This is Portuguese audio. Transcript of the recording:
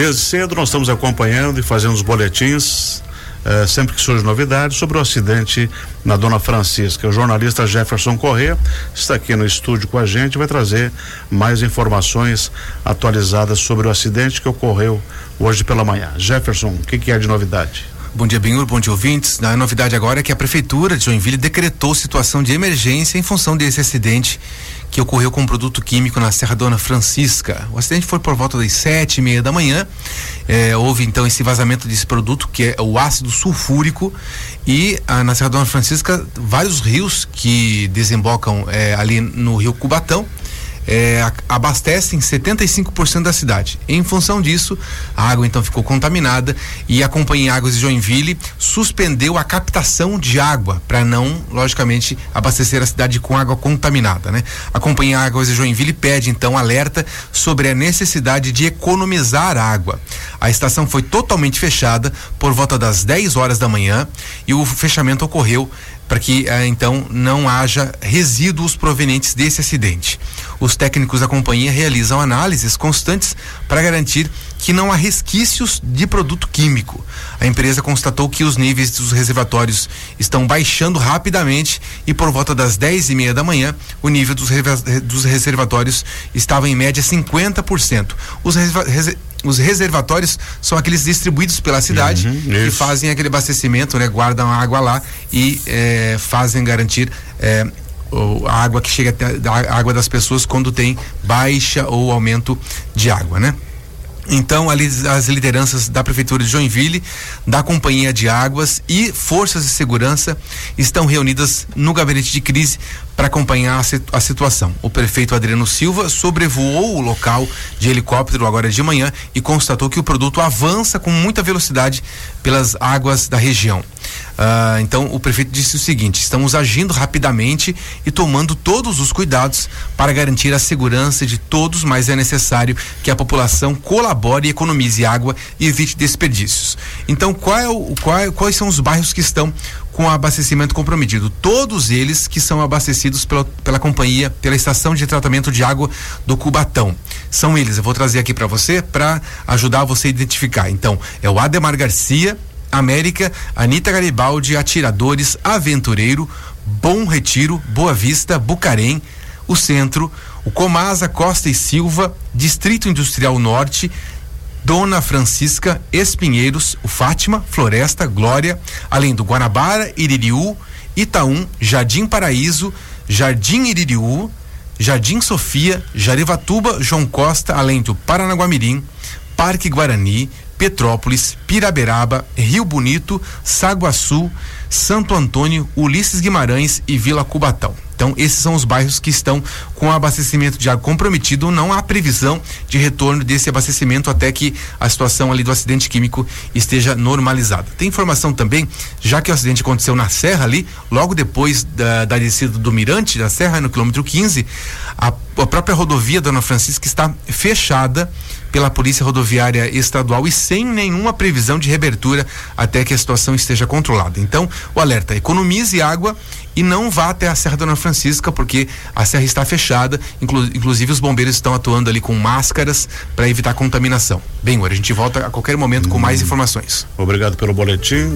Desde cedo nós estamos acompanhando e fazendo os boletins eh, sempre que surge novidades sobre o acidente na Dona Francisca. O jornalista Jefferson Corrêa está aqui no estúdio com a gente e vai trazer mais informações atualizadas sobre o acidente que ocorreu hoje pela manhã. Jefferson, o que, que é de novidade? Bom dia, Benhur, bom dia, ouvintes. A novidade agora é que a Prefeitura de Joinville decretou situação de emergência em função desse acidente que ocorreu com um produto químico na Serra Dona Francisca. O acidente foi por volta das sete e meia da manhã. É, houve então esse vazamento desse produto, que é o ácido sulfúrico, e ah, na Serra Dona Francisca, vários rios que desembocam é, ali no rio Cubatão é, abastecem 75% da cidade. Em função disso, a água então ficou contaminada e a Companhia Águas de Joinville suspendeu a captação de água para não, logicamente, abastecer a cidade com água contaminada, né? A Companhia Águas de Joinville pede então alerta sobre a necessidade de economizar água. A estação foi totalmente fechada por volta das 10 horas da manhã e o fechamento ocorreu para que eh, então não haja resíduos provenientes desse acidente. Os técnicos da companhia realizam análises constantes para garantir que não há resquícios de produto químico. A empresa constatou que os níveis dos reservatórios estão baixando rapidamente e por volta das 10 e meia da manhã o nível dos, reservatórios estava em média 50%. Os os reservatórios são aqueles distribuídos pela cidade uhum, que fazem aquele abastecimento, né? Guardam a água lá e eh, fazem garantir eh, a água que chega até a água das pessoas quando tem baixa ou aumento de água, né? Então, ali as lideranças da Prefeitura de Joinville, da Companhia de Águas e forças de segurança estão reunidas no gabinete de crise para acompanhar a, a, situação. O prefeito Adriano Silva sobrevoou o local de helicóptero agora de manhã e constatou que o produto avança com muita velocidade pelas águas da região. Uh, então, o prefeito disse o seguinte: estamos agindo rapidamente e tomando todos os cuidados para garantir a segurança de todos, mas é necessário que a população colabore e economize água e evite desperdícios. Então, qual é o, qual, quais são os bairros que estão com abastecimento comprometido. Todos eles que são abastecidos pela, pela companhia, pela estação de tratamento de água do Cubatão. São eles, eu vou trazer aqui para você para ajudar você a identificar. Então, é o Ademar Garcia, América, Anita Garibaldi, Atiradores, Aventureiro, Bom Retiro, Boa Vista, Bucarém, o Centro, o Comasa, Costa e Silva, Distrito Industrial Norte, Dona Francisca, Espinheiros, o Fátima, Floresta, Glória, além do Guanabara, Iririú, Itaú, Jardim Paraíso, Jardim Iririú, Jardim Sofia, Jarivatuba, João Costa, além do Paranaguamirim, Parque Guarani, Petrópolis, Piraberaba, Rio Bonito, Saguaçu, Santo Antônio, Ulisses Guimarães e Vila Cubatão. Então, esses são os bairros que estão com abastecimento de água comprometido. Não há previsão de retorno desse abastecimento até que a situação ali do acidente químico esteja normalizada. Tem informação também, já que o acidente aconteceu na Serra ali, logo depois da, da descida do Mirante da Serra, no quilômetro 15, a, a própria rodovia Dona Francisca está fechada pela Polícia Rodoviária Estadual e sem nenhuma previsão de reabertura até que a situação esteja controlada. Então, o alerta: economize água e não vá até a Serra Dona Francisca, porque a serra está fechada, inclu inclusive os bombeiros estão atuando ali com máscaras para evitar contaminação. Bem, agora a gente volta a qualquer momento com mais informações. Obrigado pelo boletim.